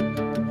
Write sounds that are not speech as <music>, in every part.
Bye.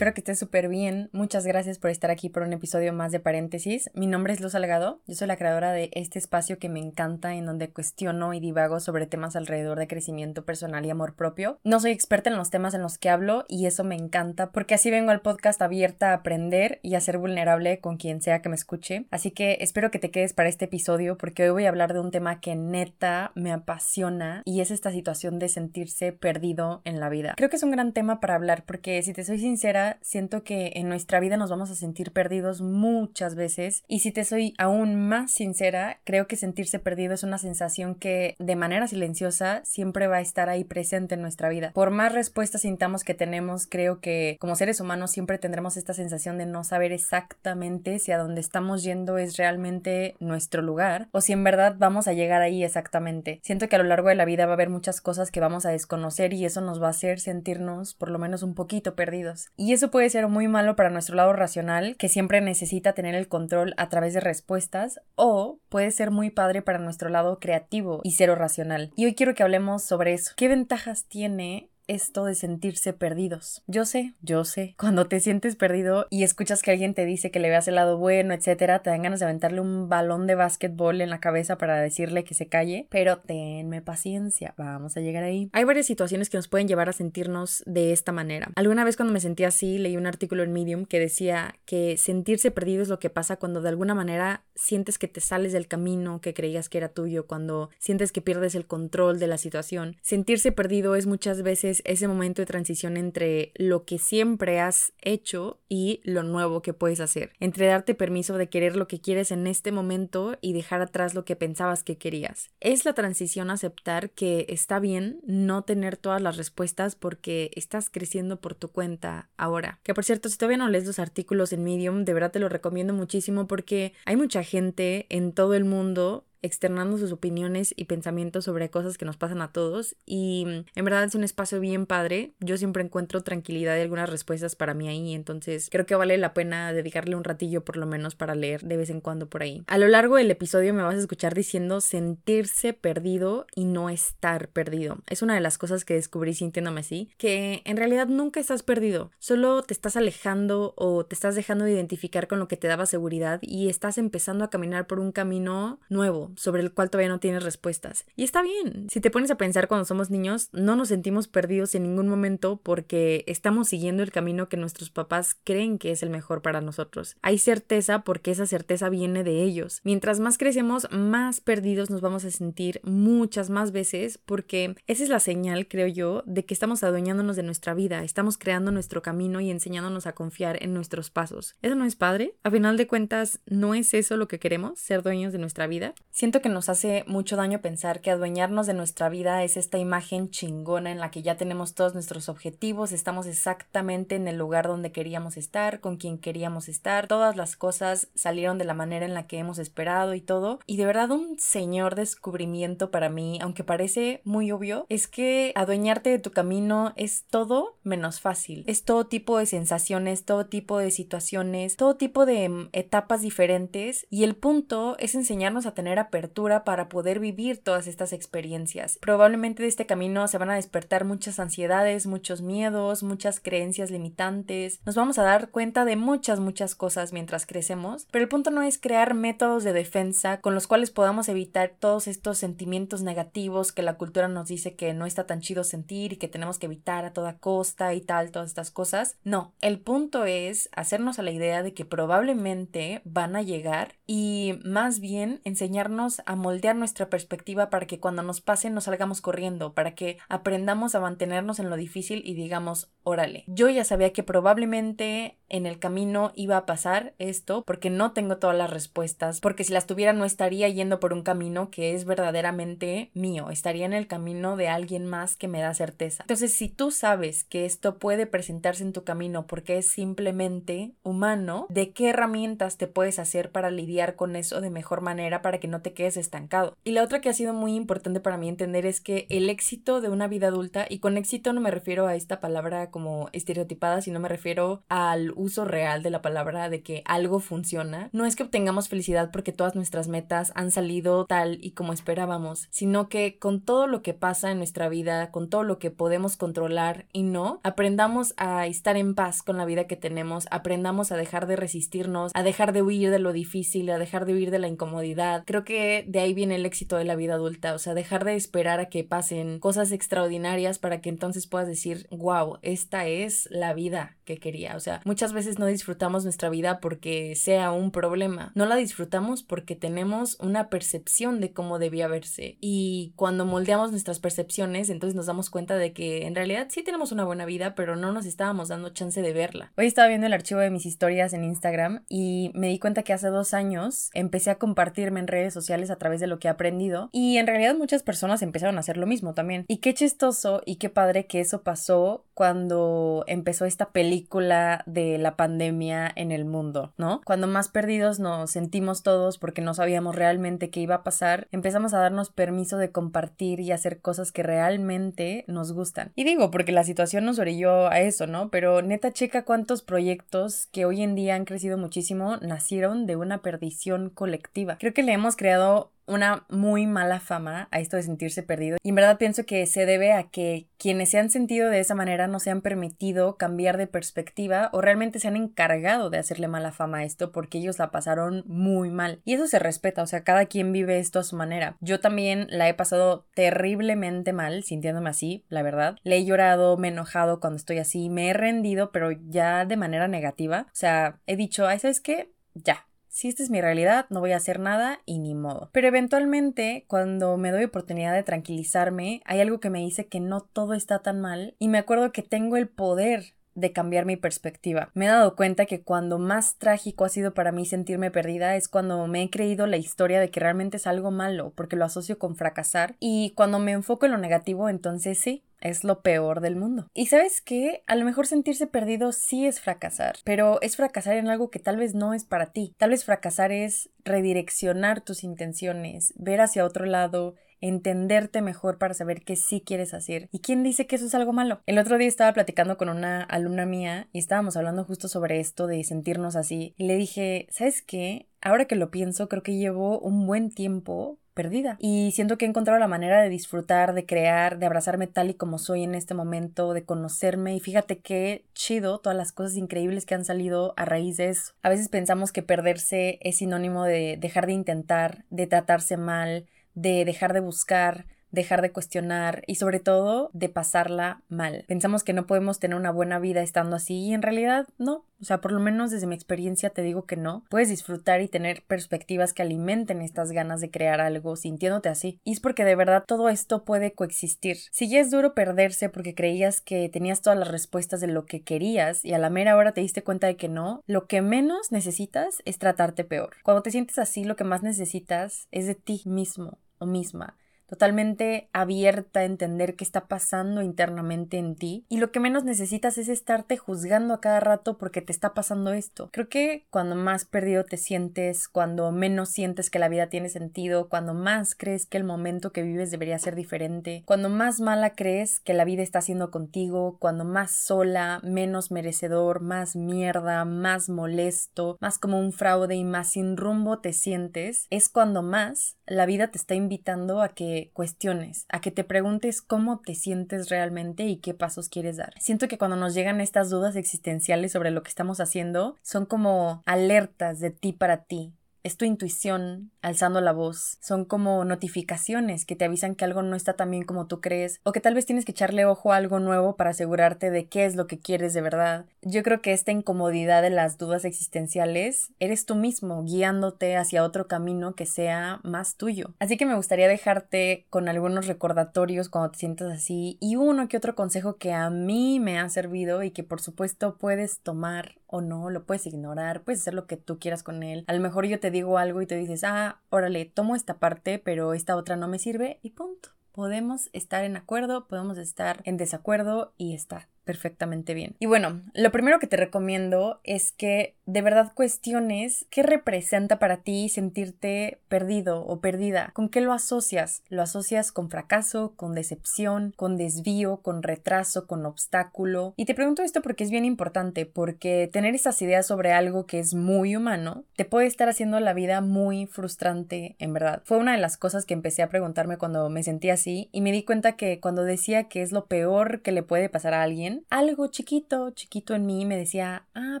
Espero que estés súper bien. Muchas gracias por estar aquí por un episodio más de paréntesis. Mi nombre es Luz Salgado. Yo soy la creadora de este espacio que me encanta en donde cuestiono y divago sobre temas alrededor de crecimiento personal y amor propio. No soy experta en los temas en los que hablo y eso me encanta porque así vengo al podcast abierta a aprender y a ser vulnerable con quien sea que me escuche. Así que espero que te quedes para este episodio porque hoy voy a hablar de un tema que neta me apasiona y es esta situación de sentirse perdido en la vida. Creo que es un gran tema para hablar porque si te soy sincera siento que en nuestra vida nos vamos a sentir perdidos muchas veces y si te soy aún más sincera, creo que sentirse perdido es una sensación que de manera silenciosa siempre va a estar ahí presente en nuestra vida. Por más respuestas sintamos que tenemos, creo que como seres humanos siempre tendremos esta sensación de no saber exactamente si a dónde estamos yendo es realmente nuestro lugar o si en verdad vamos a llegar ahí exactamente. Siento que a lo largo de la vida va a haber muchas cosas que vamos a desconocer y eso nos va a hacer sentirnos por lo menos un poquito perdidos. Y eso puede ser muy malo para nuestro lado racional, que siempre necesita tener el control a través de respuestas, o puede ser muy padre para nuestro lado creativo y cero racional. Y hoy quiero que hablemos sobre eso. ¿Qué ventajas tiene esto de sentirse perdidos. Yo sé, yo sé, cuando te sientes perdido y escuchas que alguien te dice que le veas el lado bueno, etcétera, te dan ganas de aventarle un balón de básquetbol en la cabeza para decirle que se calle, pero tenme paciencia, vamos a llegar ahí. Hay varias situaciones que nos pueden llevar a sentirnos de esta manera. Alguna vez cuando me sentí así, leí un artículo en Medium que decía que sentirse perdido es lo que pasa cuando de alguna manera sientes que te sales del camino que creías que era tuyo, cuando sientes que pierdes el control de la situación. Sentirse perdido es muchas veces ese momento de transición entre lo que siempre has hecho y lo nuevo que puedes hacer, entre darte permiso de querer lo que quieres en este momento y dejar atrás lo que pensabas que querías. Es la transición aceptar que está bien no tener todas las respuestas porque estás creciendo por tu cuenta ahora. Que por cierto, si todavía no lees los artículos en Medium, de verdad te lo recomiendo muchísimo porque hay mucha gente en todo el mundo externando sus opiniones y pensamientos sobre cosas que nos pasan a todos y mm, en verdad es un espacio bien padre. Yo siempre encuentro tranquilidad y algunas respuestas para mí ahí, entonces creo que vale la pena dedicarle un ratillo por lo menos para leer de vez en cuando por ahí. A lo largo del episodio me vas a escuchar diciendo sentirse perdido y no estar perdido. Es una de las cosas que descubrí sintiéndome así, que en realidad nunca estás perdido, solo te estás alejando o te estás dejando de identificar con lo que te daba seguridad y estás empezando a caminar por un camino nuevo sobre el cual todavía no tienes respuestas. Y está bien. Si te pones a pensar cuando somos niños, no nos sentimos perdidos en ningún momento porque estamos siguiendo el camino que nuestros papás creen que es el mejor para nosotros. Hay certeza porque esa certeza viene de ellos. Mientras más crecemos, más perdidos nos vamos a sentir muchas más veces porque esa es la señal, creo yo, de que estamos adueñándonos de nuestra vida, estamos creando nuestro camino y enseñándonos a confiar en nuestros pasos. ¿Eso no es padre? A final de cuentas, ¿no es eso lo que queremos? ¿Ser dueños de nuestra vida? Siento que nos hace mucho daño pensar que adueñarnos de nuestra vida es esta imagen chingona en la que ya tenemos todos nuestros objetivos, estamos exactamente en el lugar donde queríamos estar, con quien queríamos estar, todas las cosas salieron de la manera en la que hemos esperado y todo. Y de verdad un señor descubrimiento para mí, aunque parece muy obvio, es que adueñarte de tu camino es todo menos fácil. Es todo tipo de sensaciones, todo tipo de situaciones, todo tipo de mm, etapas diferentes y el punto es enseñarnos a tener apertura para poder vivir todas estas experiencias. Probablemente de este camino se van a despertar muchas ansiedades, muchos miedos, muchas creencias limitantes. Nos vamos a dar cuenta de muchas, muchas cosas mientras crecemos, pero el punto no es crear métodos de defensa con los cuales podamos evitar todos estos sentimientos negativos que la cultura nos dice que no está tan chido sentir y que tenemos que evitar a toda costa y tal, todas estas cosas. No, el punto es hacernos a la idea de que probablemente van a llegar y más bien enseñarnos a moldear nuestra perspectiva para que cuando nos pase no salgamos corriendo, para que aprendamos a mantenernos en lo difícil y digamos, órale, yo ya sabía que probablemente en el camino iba a pasar esto, porque no tengo todas las respuestas, porque si las tuviera no estaría yendo por un camino que es verdaderamente mío, estaría en el camino de alguien más que me da certeza. Entonces, si tú sabes que esto puede presentarse en tu camino porque es simplemente humano, ¿de qué herramientas te puedes hacer para lidiar con eso de mejor manera para que no te quedes estancado? Y la otra que ha sido muy importante para mí entender es que el éxito de una vida adulta, y con éxito no me refiero a esta palabra como estereotipada, sino me refiero al uso real de la palabra de que algo funciona, no es que obtengamos felicidad porque todas nuestras metas han salido tal y como esperábamos, sino que con todo lo que pasa en nuestra vida, con todo lo que podemos controlar y no, aprendamos a estar en paz con la vida que tenemos, aprendamos a dejar de resistirnos, a dejar de huir de lo difícil, a dejar de huir de la incomodidad. Creo que de ahí viene el éxito de la vida adulta, o sea, dejar de esperar a que pasen cosas extraordinarias para que entonces puedas decir, wow, esta es la vida que quería. O sea, muchas veces no disfrutamos nuestra vida porque sea un problema, no la disfrutamos porque tenemos una percepción de cómo debía verse y cuando moldeamos nuestras percepciones, entonces nos damos cuenta de que en realidad sí tenemos una buena vida, pero no nos estábamos dando chance de verla. Hoy estaba viendo el archivo de mis historias en Instagram y me di cuenta que hace dos años empecé a compartirme en redes sociales a través de lo que he aprendido y en realidad muchas personas empezaron a hacer lo mismo también. Y qué chistoso y qué padre que eso pasó cuando empezó esta película de la pandemia en el mundo, ¿no? Cuando más perdidos nos sentimos todos porque no sabíamos realmente qué iba a pasar, empezamos a darnos permiso de compartir y hacer cosas que realmente nos gustan. Y digo, porque la situación nos orilló a eso, ¿no? Pero neta, checa cuántos proyectos que hoy en día han crecido muchísimo nacieron de una perdición colectiva. Creo que le hemos creado una muy mala fama a esto de sentirse perdido. Y en verdad pienso que se debe a que quienes se han sentido de esa manera no se han permitido cambiar de perspectiva o realmente se han encargado de hacerle mala fama a esto porque ellos la pasaron muy mal. Y eso se respeta, o sea, cada quien vive esto a su manera. Yo también la he pasado terriblemente mal, sintiéndome así, la verdad. Le he llorado, me he enojado cuando estoy así, me he rendido, pero ya de manera negativa. O sea, he dicho, ay, ¿sabes qué? Ya, si esta es mi realidad, no voy a hacer nada y ni modo. Pero eventualmente, cuando me doy oportunidad de tranquilizarme, hay algo que me dice que no todo está tan mal y me acuerdo que tengo el poder de cambiar mi perspectiva. Me he dado cuenta que cuando más trágico ha sido para mí sentirme perdida es cuando me he creído la historia de que realmente es algo malo, porque lo asocio con fracasar, y cuando me enfoco en lo negativo, entonces sí, es lo peor del mundo. Y sabes qué, a lo mejor sentirse perdido sí es fracasar, pero es fracasar en algo que tal vez no es para ti. Tal vez fracasar es redireccionar tus intenciones, ver hacia otro lado, entenderte mejor para saber qué sí quieres hacer. ¿Y quién dice que eso es algo malo? El otro día estaba platicando con una alumna mía y estábamos hablando justo sobre esto de sentirnos así. Y le dije, ¿sabes qué? Ahora que lo pienso, creo que llevo un buen tiempo perdida. Y siento que he encontrado la manera de disfrutar, de crear, de abrazarme tal y como soy en este momento, de conocerme. Y fíjate qué chido todas las cosas increíbles que han salido a raíz de eso. A veces pensamos que perderse es sinónimo de dejar de intentar, de tratarse mal, de dejar de buscar, dejar de cuestionar y sobre todo de pasarla mal. Pensamos que no podemos tener una buena vida estando así y en realidad no. O sea, por lo menos desde mi experiencia te digo que no. Puedes disfrutar y tener perspectivas que alimenten estas ganas de crear algo sintiéndote así. Y es porque de verdad todo esto puede coexistir. Si ya es duro perderse porque creías que tenías todas las respuestas de lo que querías y a la mera hora te diste cuenta de que no, lo que menos necesitas es tratarte peor. Cuando te sientes así, lo que más necesitas es de ti mismo o misma totalmente abierta a entender qué está pasando internamente en ti y lo que menos necesitas es estarte juzgando a cada rato porque te está pasando esto. Creo que cuando más perdido te sientes, cuando menos sientes que la vida tiene sentido, cuando más crees que el momento que vives debería ser diferente, cuando más mala crees que la vida está haciendo contigo, cuando más sola, menos merecedor, más mierda, más molesto, más como un fraude y más sin rumbo te sientes, es cuando más la vida te está invitando a que cuestiones, a que te preguntes cómo te sientes realmente y qué pasos quieres dar. Siento que cuando nos llegan estas dudas existenciales sobre lo que estamos haciendo, son como alertas de ti para ti, es tu intuición alzando la voz, son como notificaciones que te avisan que algo no está tan bien como tú crees o que tal vez tienes que echarle ojo a algo nuevo para asegurarte de qué es lo que quieres de verdad. Yo creo que esta incomodidad de las dudas existenciales eres tú mismo guiándote hacia otro camino que sea más tuyo. Así que me gustaría dejarte con algunos recordatorios cuando te sientas así y uno que otro consejo que a mí me ha servido y que por supuesto puedes tomar o no, lo puedes ignorar, puedes hacer lo que tú quieras con él. A lo mejor yo te digo algo y te dices, ah, órale, tomo esta parte, pero esta otra no me sirve y punto. Podemos estar en acuerdo, podemos estar en desacuerdo y está perfectamente bien. Y bueno, lo primero que te recomiendo es que de verdad cuestiones qué representa para ti sentirte perdido o perdida, con qué lo asocias. Lo asocias con fracaso, con decepción, con desvío, con retraso, con obstáculo. Y te pregunto esto porque es bien importante, porque tener esas ideas sobre algo que es muy humano te puede estar haciendo la vida muy frustrante, en verdad. Fue una de las cosas que empecé a preguntarme cuando me sentí así y me di cuenta que cuando decía que es lo peor que le puede pasar a alguien, algo chiquito, chiquito en mí me decía, ah,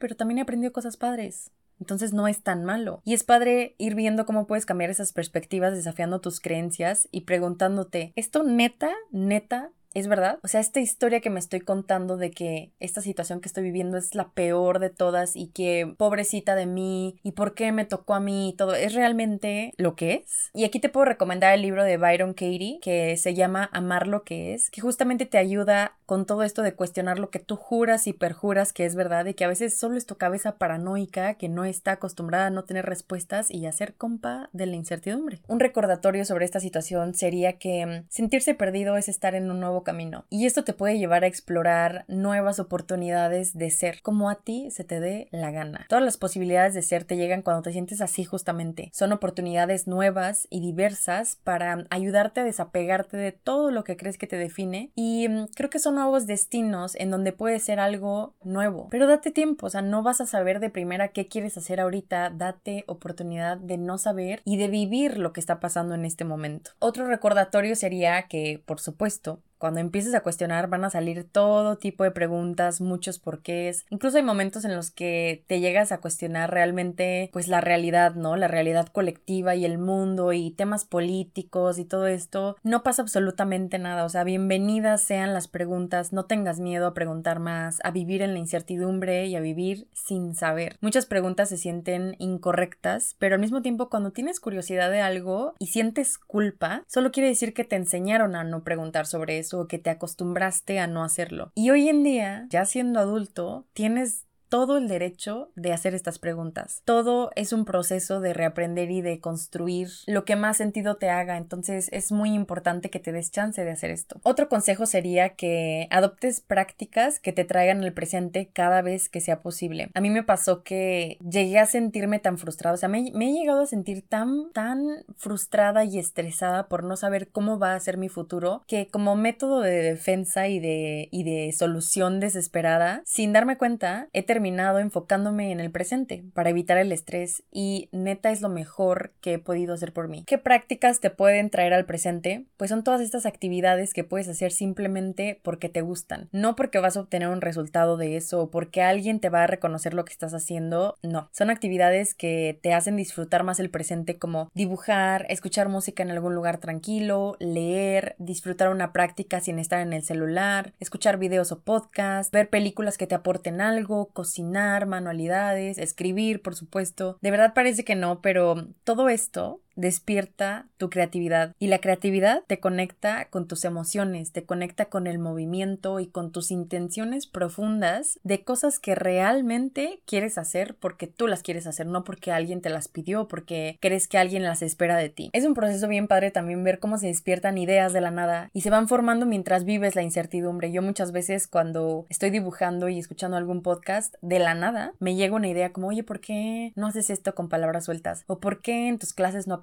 pero también he aprendido cosas padres. Entonces no es tan malo. Y es padre ir viendo cómo puedes cambiar esas perspectivas desafiando tus creencias y preguntándote, ¿esto neta, neta ¿Es verdad? O sea, esta historia que me estoy contando de que esta situación que estoy viviendo es la peor de todas y que pobrecita de mí y por qué me tocó a mí y todo, ¿es realmente lo que es? Y aquí te puedo recomendar el libro de Byron Katie que se llama Amar lo que es, que justamente te ayuda con todo esto de cuestionar lo que tú juras y perjuras que es verdad y que a veces solo es tu cabeza paranoica que no está acostumbrada a no tener respuestas y a ser compa de la incertidumbre. Un recordatorio sobre esta situación sería que mm, sentirse perdido es estar en un nuevo camino. Y esto te puede llevar a explorar nuevas oportunidades de ser, como a ti se te dé la gana. Todas las posibilidades de ser te llegan cuando te sientes así justamente. Son oportunidades nuevas y diversas para ayudarte a desapegarte de todo lo que crees que te define. Y mm, creo que son nuevos destinos en donde puede ser algo nuevo. Pero date tiempo, o sea, no vas a saber de primera qué quieres hacer ahorita. Date oportunidad de no saber y de vivir lo que está pasando en este momento. Otro recordatorio sería que, por supuesto, cuando empieces a cuestionar van a salir todo tipo de preguntas, muchos porqués. Incluso hay momentos en los que te llegas a cuestionar realmente pues la realidad, ¿no? La realidad colectiva y el mundo y temas políticos y todo esto. No pasa absolutamente nada, o sea, bienvenidas sean las preguntas, no tengas miedo a preguntar más, a vivir en la incertidumbre y a vivir sin saber. Muchas preguntas se sienten incorrectas, pero al mismo tiempo cuando tienes curiosidad de algo y sientes culpa, solo quiere decir que te enseñaron a no preguntar sobre eso o que te acostumbraste a no hacerlo. Y hoy en día, ya siendo adulto, tienes todo el derecho de hacer estas preguntas. Todo es un proceso de reaprender y de construir lo que más sentido te haga, entonces es muy importante que te des chance de hacer esto. Otro consejo sería que adoptes prácticas que te traigan el presente cada vez que sea posible. A mí me pasó que llegué a sentirme tan frustrada, o sea, me, he llegado a sentir tan, tan frustrada y estresada por no saber cómo va a ser mi futuro, que como método de defensa y de, y de solución desesperada, sin darme cuenta, he terminado enfocándome en el presente para evitar el estrés y neta es lo mejor que he podido hacer por mí. ¿Qué prácticas te pueden traer al presente? Pues son todas estas actividades que puedes hacer simplemente porque te gustan, no porque vas a obtener un resultado de eso o porque alguien te va a reconocer lo que estás haciendo, no. Son actividades que te hacen disfrutar más el presente como dibujar, escuchar música en algún lugar tranquilo, leer, disfrutar una práctica sin estar en el celular, escuchar videos o podcasts, ver películas que te aporten algo, cocinar, manualidades, escribir, por supuesto. De verdad parece que no, pero todo esto despierta tu creatividad y la creatividad te conecta con tus emociones, te conecta con el movimiento y con tus intenciones profundas de cosas que realmente quieres hacer porque tú las quieres hacer, no porque alguien te las pidió, porque crees que alguien las espera de ti. Es un proceso bien padre también ver cómo se despiertan ideas de la nada y se van formando mientras vives la incertidumbre. Yo muchas veces cuando estoy dibujando y escuchando algún podcast, de la nada me llega una idea como, oye, ¿por qué no haces esto con palabras sueltas? ¿O por qué en tus clases no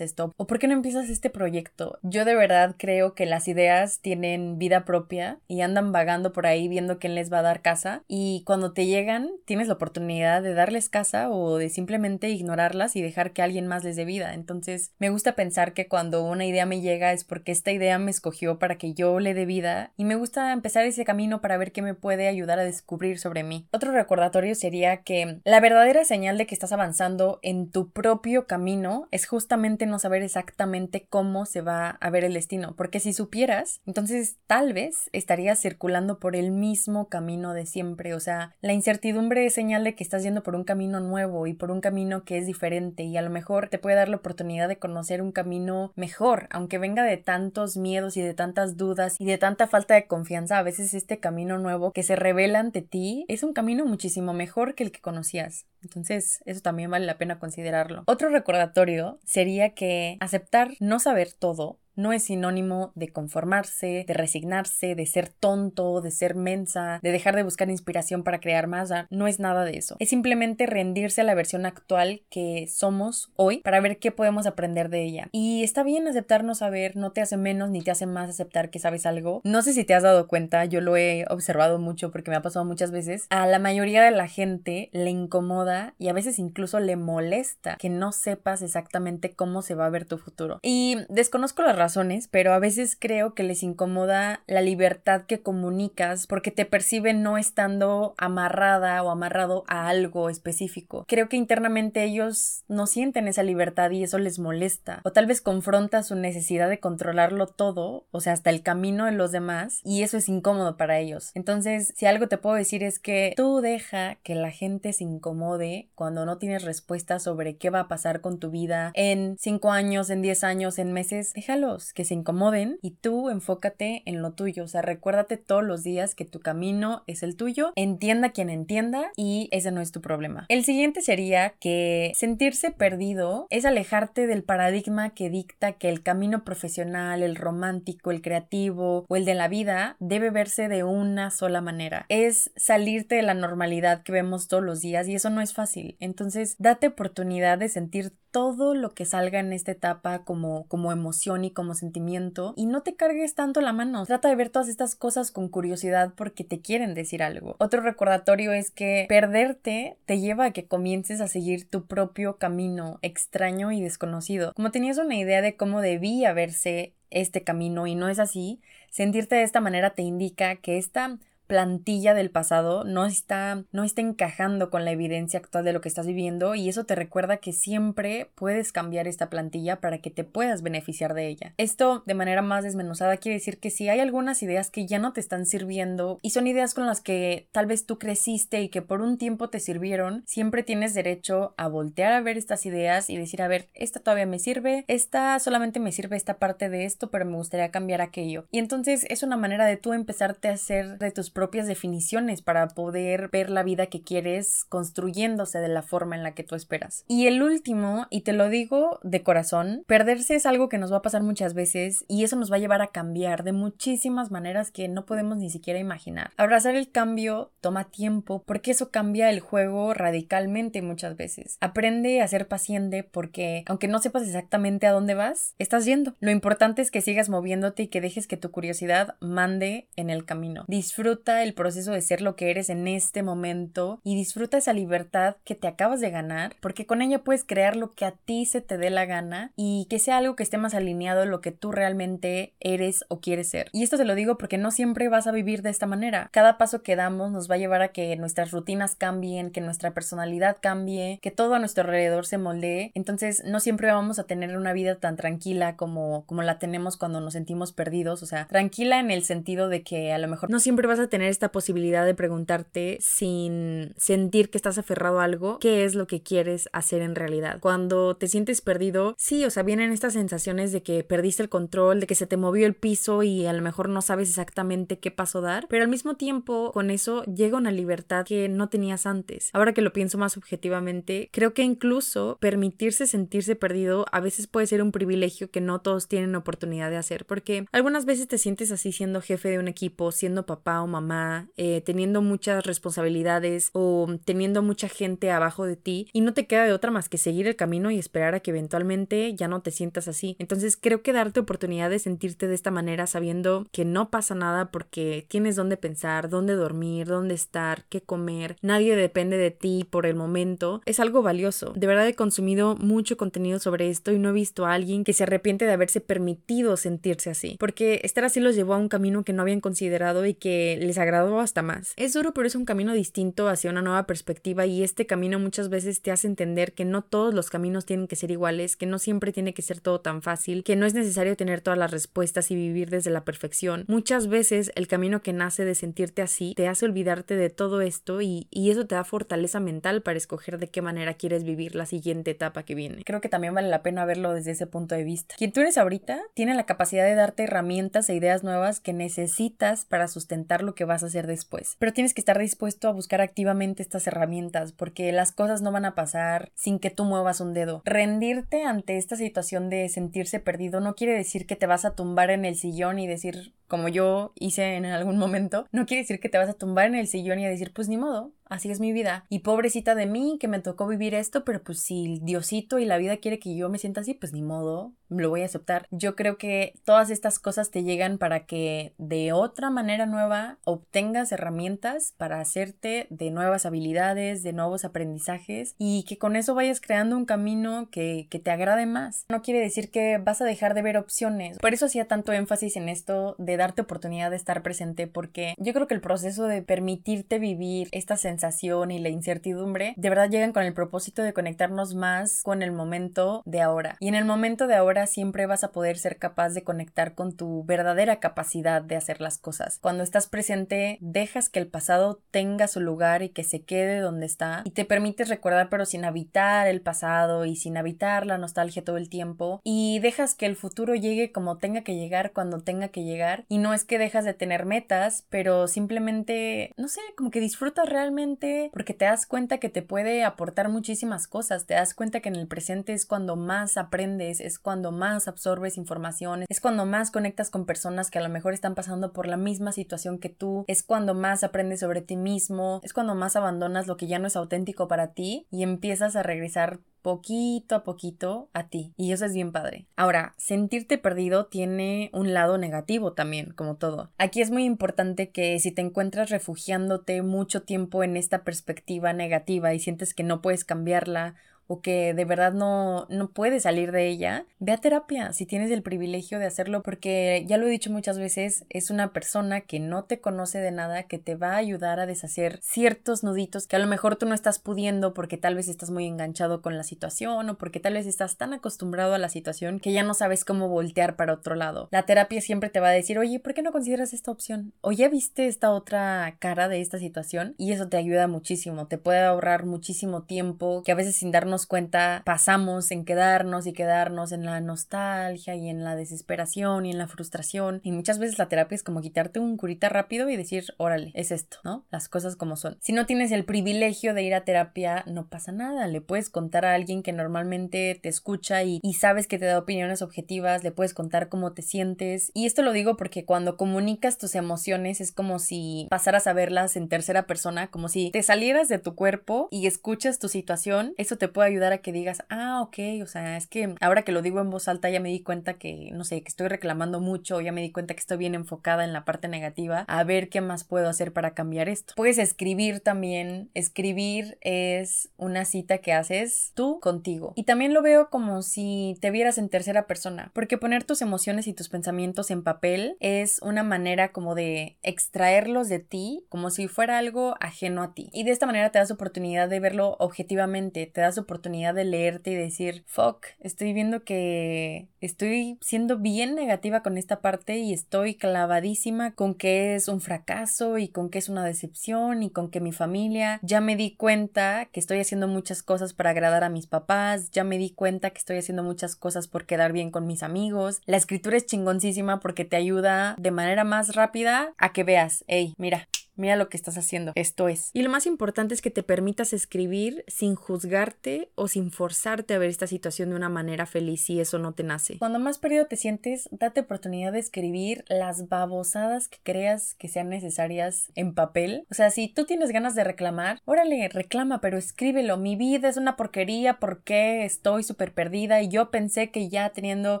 ¿O por qué no empiezas este proyecto? Yo de verdad creo que las ideas tienen vida propia y andan vagando por ahí viendo quién les va a dar casa y cuando te llegan tienes la oportunidad de darles casa o de simplemente ignorarlas y dejar que alguien más les dé vida. Entonces me gusta pensar que cuando una idea me llega es porque esta idea me escogió para que yo le dé vida y me gusta empezar ese camino para ver qué me puede ayudar a descubrir sobre mí. Otro recordatorio sería que la verdadera señal de que estás avanzando en tu propio camino es justamente no saber exactamente cómo se va a ver el destino, porque si supieras, entonces tal vez estarías circulando por el mismo camino de siempre, o sea, la incertidumbre es señal de que estás yendo por un camino nuevo y por un camino que es diferente y a lo mejor te puede dar la oportunidad de conocer un camino mejor, aunque venga de tantos miedos y de tantas dudas y de tanta falta de confianza, a veces este camino nuevo que se revela ante ti es un camino muchísimo mejor que el que conocías. Entonces, eso también vale la pena considerarlo. Otro recordatorio sería que aceptar no saber todo no es sinónimo de conformarse, de resignarse, de ser tonto, de ser mensa, de dejar de buscar inspiración para crear más. No es nada de eso. Es simplemente rendirse a la versión actual que somos hoy para ver qué podemos aprender de ella. Y está bien aceptarnos saber, no te hace menos ni te hace más aceptar que sabes algo. No sé si te has dado cuenta, yo lo he observado mucho porque me ha pasado muchas veces. A la mayoría de la gente le incomoda y a veces incluso le molesta que no sepas exactamente cómo se va a ver tu futuro. Y desconozco las razones, pero a veces creo que les incomoda la libertad que comunicas porque te perciben no estando amarrada o amarrado a algo específico. Creo que internamente ellos no sienten esa libertad y eso les molesta. O tal vez confronta su necesidad de controlarlo todo, o sea, hasta el camino de los demás, y eso es incómodo para ellos. Entonces, si algo te puedo decir es que tú deja que la gente se incomode cuando no tienes respuesta sobre qué va a pasar con tu vida en 5 años, en 10 años, en meses, déjalo que se incomoden y tú enfócate en lo tuyo. O sea, recuérdate todos los días que tu camino es el tuyo, entienda quien entienda y ese no es tu problema. El siguiente sería que sentirse perdido es alejarte del paradigma que dicta que el camino profesional, el romántico, el creativo o el de la vida debe verse de una sola manera. Es salirte de la normalidad que vemos todos los días y eso no es fácil. Entonces, date oportunidad de sentir todo lo que salga en esta etapa como, como emoción y como sentimiento y no te cargues tanto la mano. Trata de ver todas estas cosas con curiosidad porque te quieren decir algo. Otro recordatorio es que perderte te lleva a que comiences a seguir tu propio camino extraño y desconocido. Como tenías una idea de cómo debía verse este camino y no es así, sentirte de esta manera te indica que esta plantilla del pasado no está, no está encajando con la evidencia actual de lo que estás viviendo y eso te recuerda que siempre puedes cambiar esta plantilla para que te puedas beneficiar de ella. Esto de manera más desmenuzada quiere decir que si hay algunas ideas que ya no te están sirviendo y son ideas con las que tal vez tú creciste y que por un tiempo te sirvieron, siempre tienes derecho a voltear a ver estas ideas y decir, a ver, esta todavía me sirve, esta solamente me sirve esta parte de esto, pero me gustaría cambiar aquello. Y entonces es una manera de tú empezarte a hacer de tus propias definiciones para poder ver la vida que quieres construyéndose de la forma en la que tú esperas. Y el último, y te lo digo de corazón, perderse es algo que nos va a pasar muchas veces y eso nos va a llevar a cambiar de muchísimas maneras que no podemos ni siquiera imaginar. Abrazar el cambio toma tiempo porque eso cambia el juego radicalmente muchas veces. Aprende a ser paciente porque aunque no sepas exactamente a dónde vas, estás yendo. Lo importante es que sigas moviéndote y que dejes que tu curiosidad mande en el camino. Disfruta el proceso de ser lo que eres en este momento y disfruta esa libertad que te acabas de ganar, porque con ella puedes crear lo que a ti se te dé la gana y que sea algo que esté más alineado a lo que tú realmente eres o quieres ser. Y esto te lo digo porque no siempre vas a vivir de esta manera. Cada paso que damos nos va a llevar a que nuestras rutinas cambien, que nuestra personalidad cambie, que todo a nuestro alrededor se moldee. Entonces no siempre vamos a tener una vida tan tranquila como, como la tenemos cuando nos sentimos perdidos. O sea, tranquila en el sentido de que a lo mejor no siempre vas a tener esta posibilidad de preguntarte sin sentir que estás aferrado a algo, qué es lo que quieres hacer en realidad. Cuando te sientes perdido, sí, o sea, vienen estas sensaciones de que perdiste el control, de que se te movió el piso y a lo mejor no sabes exactamente qué paso dar, pero al mismo tiempo con eso llega una libertad que no tenías antes. Ahora que lo pienso más objetivamente, creo que incluso permitirse sentirse perdido a veces puede ser un privilegio que no todos tienen oportunidad de hacer, porque algunas veces te sientes así siendo jefe de un equipo, siendo papá o mamá mamá, eh, teniendo muchas responsabilidades o teniendo mucha gente abajo de ti y no te queda de otra más que seguir el camino y esperar a que eventualmente ya no te sientas así. Entonces creo que darte oportunidad de sentirte de esta manera sabiendo que no pasa nada porque tienes dónde pensar, dónde dormir, dónde estar, qué comer, nadie depende de ti por el momento, es algo valioso. De verdad he consumido mucho contenido sobre esto y no he visto a alguien que se arrepiente de haberse permitido sentirse así, porque estar así los llevó a un camino que no habían considerado y que les agradó hasta más. Es duro, pero es un camino distinto hacia una nueva perspectiva y este camino muchas veces te hace entender que no todos los caminos tienen que ser iguales, que no siempre tiene que ser todo tan fácil, que no es necesario tener todas las respuestas y vivir desde la perfección. Muchas veces el camino que nace de sentirte así te hace olvidarte de todo esto y, y eso te da fortaleza mental para escoger de qué manera quieres vivir la siguiente etapa que viene. Creo que también vale la pena verlo desde ese punto de vista. Quien tú eres ahorita tiene la capacidad de darte herramientas e ideas nuevas que necesitas para sustentar lo que vas a hacer después. Pero tienes que estar dispuesto a buscar activamente estas herramientas porque las cosas no van a pasar sin que tú muevas un dedo. Rendirte ante esta situación de sentirse perdido no quiere decir que te vas a tumbar en el sillón y decir, como yo hice en algún momento, no quiere decir que te vas a tumbar en el sillón y decir, pues ni modo, así es mi vida. Y pobrecita de mí que me tocó vivir esto, pero pues si Diosito y la vida quiere que yo me sienta así, pues ni modo, lo voy a aceptar. Yo creo que todas estas cosas te llegan para que de otra manera nueva obtengas herramientas para hacerte de nuevas habilidades, de nuevos aprendizajes y que con eso vayas creando un camino que, que te agrade más. No quiere decir que vas a dejar de ver opciones. Por eso hacía tanto énfasis en esto de darte oportunidad de estar presente porque yo creo que el proceso de permitirte vivir esta sensación y la incertidumbre de verdad llegan con el propósito de conectarnos más con el momento de ahora. Y en el momento de ahora siempre vas a poder ser capaz de conectar con tu verdadera capacidad de hacer las cosas. Cuando estás presente, dejas que el pasado tenga su lugar y que se quede donde está y te permites recordar pero sin habitar el pasado y sin habitar la nostalgia todo el tiempo y dejas que el futuro llegue como tenga que llegar cuando tenga que llegar y no es que dejas de tener metas, pero simplemente, no sé, como que disfrutas realmente porque te das cuenta que te puede aportar muchísimas cosas, te das cuenta que en el presente es cuando más aprendes, es cuando más absorbes información, es cuando más conectas con personas que a lo mejor están pasando por la misma situación que tú, es cuando más aprendes sobre ti mismo, es cuando más abandonas lo que ya no es auténtico para ti y empiezas a regresar poquito a poquito a ti. Y eso es bien padre. Ahora, sentirte perdido tiene un lado negativo también, como todo. Aquí es muy importante que si te encuentras refugiándote mucho tiempo en esta perspectiva negativa y sientes que no puedes cambiarla o que de verdad no, no puedes salir de ella, ve a terapia si tienes el privilegio de hacerlo porque ya lo he dicho muchas veces, es una persona que no te conoce de nada, que te va a ayudar a deshacer ciertos nuditos que a lo mejor tú no estás pudiendo porque tal vez estás muy enganchado con la situación o porque tal vez estás tan acostumbrado a la situación que ya no sabes cómo voltear para otro lado. La terapia siempre te va a decir, oye, ¿por qué no consideras esta opción? O ya viste esta otra cara de esta situación y eso te ayuda muchísimo, te puede ahorrar muchísimo tiempo que a veces sin darnos cuenta pasamos en quedarnos y quedarnos en la nostalgia y en la desesperación y en la frustración. Y muchas veces la terapia es como quitarte un curita rápido y decir, órale, es esto, ¿no? Las cosas como son. Si no tienes el privilegio de ir a terapia, no pasa nada. Le puedes contar a alguien que normalmente te escucha y, y sabes que te da opiniones objetivas, le puedes contar cómo te sientes. Y esto lo digo porque cuando comunicas tus emociones es como si pasaras a verlas en tercera persona, como si te salieras de tu cuerpo y escuchas tu situación. Eso te puede ayudar a que digas, ah, ok, o sea, es que ahora que lo digo en voz alta ya me di cuenta que, no sé, que estoy reclamando mucho, ya me di cuenta que estoy bien enfocada en la parte negativa, a ver qué más puedo hacer para cambiar esto. Puedes escribir también, escribir es una cita que haces tú contigo. Y también lo veo como si te vieras en tercera persona, porque poner tus emociones y tus pensamientos en papel es una manera como de extraerlos de ti, como si fuera algo ajeno a ti. Y de esta manera te das oportunidad de verlo objetivamente, te das oportunidad de leerte y decir, fuck, estoy viendo que estoy siendo bien negativa con esta parte y estoy clavadísima con que es un fracaso y con que es una decepción y con que mi familia ya me di cuenta que estoy haciendo muchas cosas para agradar a mis papás, ya me di cuenta que estoy haciendo muchas cosas por quedar bien con mis amigos. La escritura es chingoncísima porque te ayuda de manera más rápida a que veas, hey, mira, mira lo que estás haciendo, esto es. Y lo más importante es que te permitas escribir sin juzgarte o sin forzarte a ver esta situación de una manera feliz si eso no te nace. Cuando más perdido te sientes, date oportunidad de escribir las babosadas que creas que sean necesarias en papel. O sea, si tú tienes ganas de reclamar, órale, reclama, pero escríbelo. Mi vida es una porquería porque estoy súper perdida y yo pensé que ya teniendo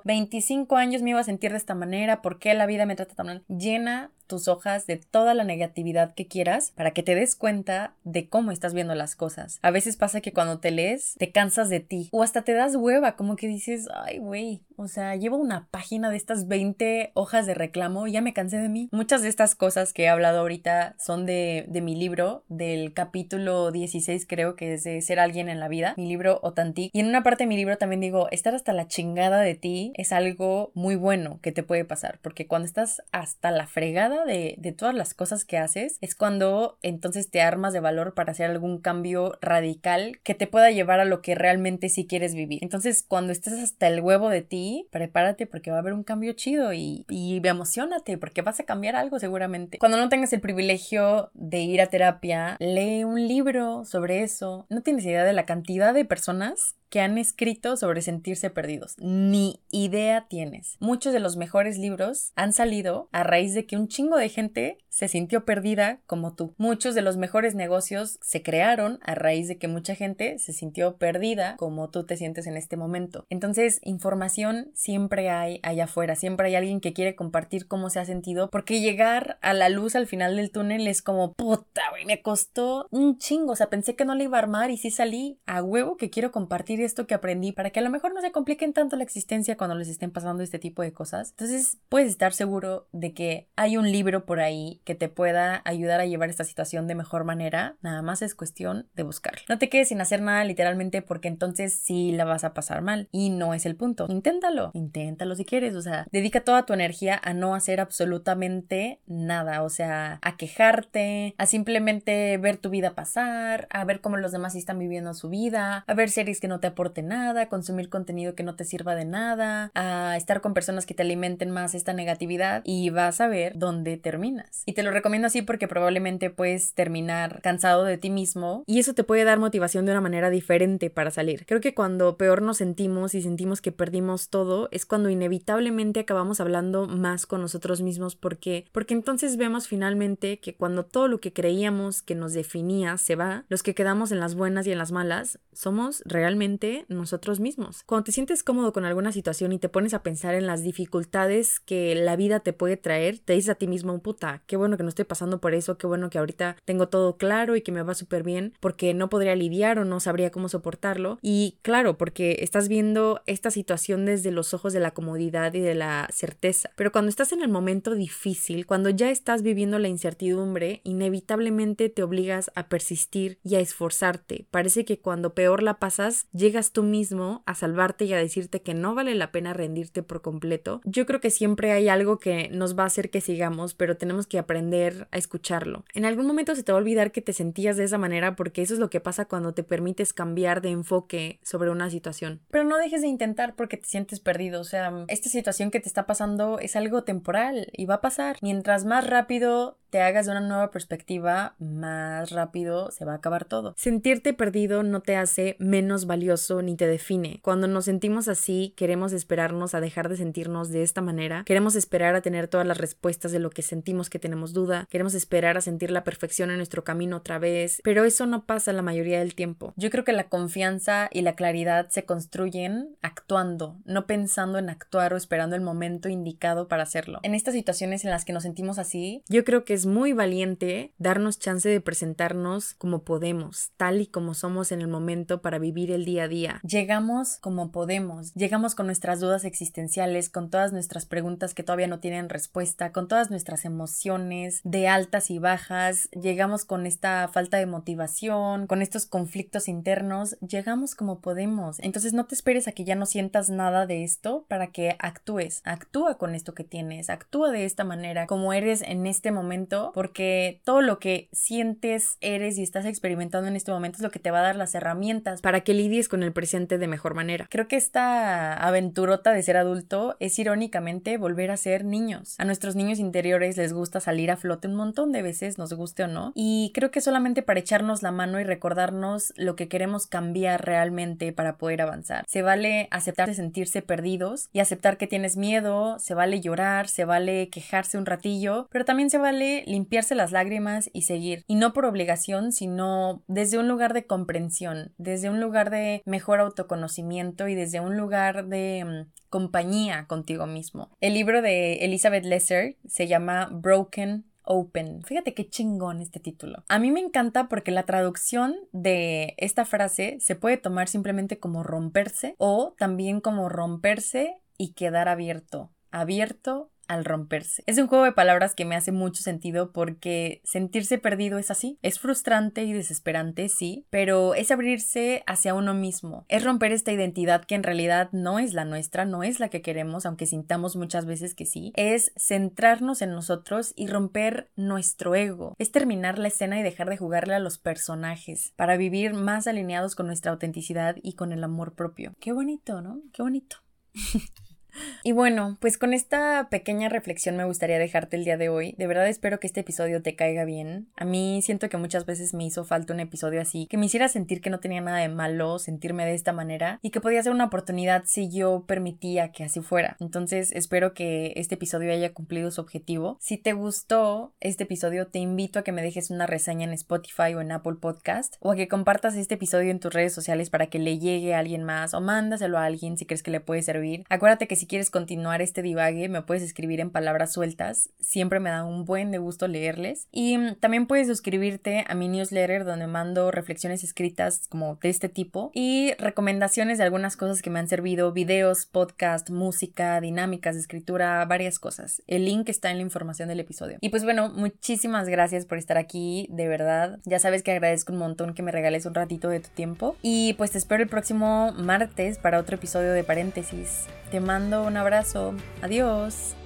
25 años me iba a sentir de esta manera, ¿por qué la vida me trata tan mal? Llena tus hojas de toda la negatividad que quieras para que te des cuenta de cómo estás viendo las cosas. A veces pasa que cuando te lees te cansas de ti o hasta te das hueva, como que dices, ay güey, o sea, llevo una página de estas 20 hojas de reclamo y ya me cansé de mí. Muchas de estas cosas que he hablado ahorita son de, de mi libro, del capítulo 16 creo que es de ser alguien en la vida, mi libro Otantic. Y en una parte de mi libro también digo, estar hasta la chingada de ti es algo muy bueno que te puede pasar, porque cuando estás hasta la fregada de, todas las cosas que haces, es cuando entonces te armas de valor para hacer algún cambio radical que te pueda llevar a lo que realmente sí quieres vivir. Entonces, cuando estés hasta el huevo de ti, prepárate porque va a haber un cambio chido y, y emocionate porque vas a cambiar algo seguramente. Cuando no tengas el privilegio de ir a terapia, lee un libro sobre eso. No tienes idea de la cantidad de personas que han escrito sobre sentirse perdidos. Ni idea tienes. Muchos de los mejores libros han salido a raíz de que un chingo de gente se sintió perdida como tú. Muchos de los mejores negocios se crearon a raíz de que mucha gente se sintió perdida como tú te sientes en este momento. Entonces, información siempre hay allá afuera, siempre hay alguien que quiere compartir cómo se ha sentido, porque llegar a la luz al final del túnel es como, puta, güey, me costó un chingo, o sea, pensé que no le iba a armar y sí salí a huevo que quiero compartir esto que aprendí para que a lo mejor no se compliquen tanto la existencia cuando les estén pasando este tipo de cosas. Entonces puedes estar seguro de que hay un libro por ahí que te pueda ayudar a llevar esta situación de mejor manera. Nada más es cuestión de buscarlo. No te quedes sin hacer nada literalmente porque entonces sí la vas a pasar mal y no es el punto. Inténtalo, inténtalo si quieres. O sea, dedica toda tu energía a no hacer absolutamente nada. O sea, a quejarte, a simplemente ver tu vida pasar, a ver cómo los demás están viviendo su vida, a ver series que no te aporte nada, consumir contenido que no te sirva de nada, a estar con personas que te alimenten más esta negatividad y vas a ver dónde terminas. Y te lo recomiendo así porque probablemente puedes terminar cansado de ti mismo y eso te puede dar motivación de una manera diferente para salir. Creo que cuando peor nos sentimos y sentimos que perdimos todo es cuando inevitablemente acabamos hablando más con nosotros mismos porque porque entonces vemos finalmente que cuando todo lo que creíamos que nos definía se va, los que quedamos en las buenas y en las malas somos realmente nosotros mismos. Cuando te sientes cómodo con alguna situación y te pones a pensar en las dificultades que la vida te puede traer, te dices a ti mismo, puta, qué bueno que no estoy pasando por eso, qué bueno que ahorita tengo todo claro y que me va súper bien, porque no podría lidiar o no sabría cómo soportarlo. Y claro, porque estás viendo esta situación desde los ojos de la comodidad y de la certeza. Pero cuando estás en el momento difícil, cuando ya estás viviendo la incertidumbre, inevitablemente te obligas a persistir y a esforzarte. Parece que cuando peor la pasas, llegas tú mismo a salvarte y a decirte que no vale la pena rendirte por completo, yo creo que siempre hay algo que nos va a hacer que sigamos, pero tenemos que aprender a escucharlo. En algún momento se te va a olvidar que te sentías de esa manera porque eso es lo que pasa cuando te permites cambiar de enfoque sobre una situación. Pero no dejes de intentar porque te sientes perdido, o sea, esta situación que te está pasando es algo temporal y va a pasar. Mientras más rápido te hagas de una nueva perspectiva, más rápido se va a acabar todo. Sentirte perdido no te hace menos valioso ni te define. Cuando nos sentimos así, queremos esperarnos a dejar de sentirnos de esta manera, queremos esperar a tener todas las respuestas de lo que sentimos que tenemos duda, queremos esperar a sentir la perfección en nuestro camino otra vez, pero eso no pasa la mayoría del tiempo. Yo creo que la confianza y la claridad se construyen actuando, no pensando en actuar o esperando el momento indicado para hacerlo. En estas situaciones en las que nos sentimos así, yo creo que es muy valiente darnos chance de presentarnos como podemos, tal y como somos en el momento para vivir el día a día. Llegamos como podemos, llegamos con nuestras dudas existenciales, con todas nuestras preguntas que todavía no tienen respuesta, con todas nuestras emociones de altas y bajas, llegamos con esta falta de motivación, con estos conflictos internos, llegamos como podemos. Entonces no te esperes a que ya no sientas nada de esto para que actúes, actúa con esto que tienes, actúa de esta manera como eres en este momento porque todo lo que sientes, eres y estás experimentando en este momento es lo que te va a dar las herramientas para que lidies con el presente de mejor manera. Creo que esta aventurota de ser adulto es irónicamente volver a ser niños. A nuestros niños interiores les gusta salir a flote un montón de veces, nos guste o no, y creo que solamente para echarnos la mano y recordarnos lo que queremos cambiar realmente para poder avanzar. Se vale aceptar de sentirse perdidos y aceptar que tienes miedo, se vale llorar, se vale quejarse un ratillo, pero también se vale limpiarse las lágrimas y seguir. Y no por obligación, sino desde un lugar de comprensión, desde un lugar de mejor autoconocimiento y desde un lugar de mm, compañía contigo mismo. El libro de Elizabeth Lesser se llama Broken Open. Fíjate qué chingón este título. A mí me encanta porque la traducción de esta frase se puede tomar simplemente como romperse o también como romperse y quedar abierto. Abierto al romperse. Es un juego de palabras que me hace mucho sentido porque sentirse perdido es así. Es frustrante y desesperante, sí, pero es abrirse hacia uno mismo. Es romper esta identidad que en realidad no es la nuestra, no es la que queremos, aunque sintamos muchas veces que sí. Es centrarnos en nosotros y romper nuestro ego. Es terminar la escena y dejar de jugarle a los personajes para vivir más alineados con nuestra autenticidad y con el amor propio. Qué bonito, ¿no? Qué bonito. <laughs> Y bueno, pues con esta pequeña reflexión me gustaría dejarte el día de hoy. De verdad espero que este episodio te caiga bien. A mí siento que muchas veces me hizo falta un episodio así, que me hiciera sentir que no tenía nada de malo sentirme de esta manera y que podía ser una oportunidad si yo permitía que así fuera. Entonces espero que este episodio haya cumplido su objetivo. Si te gustó este episodio, te invito a que me dejes una reseña en Spotify o en Apple Podcast o a que compartas este episodio en tus redes sociales para que le llegue a alguien más o mándaselo a alguien si crees que le puede servir. Acuérdate que si si quieres continuar este divague, me puedes escribir en palabras sueltas. Siempre me da un buen de gusto leerles. Y mm, también puedes suscribirte a mi newsletter donde mando reflexiones escritas como de este tipo y recomendaciones de algunas cosas que me han servido, videos, podcast, música, dinámicas de escritura, varias cosas. El link está en la información del episodio. Y pues bueno, muchísimas gracias por estar aquí, de verdad. Ya sabes que agradezco un montón que me regales un ratito de tu tiempo. Y pues te espero el próximo martes para otro episodio de paréntesis. Te mando un abrazo. Adiós.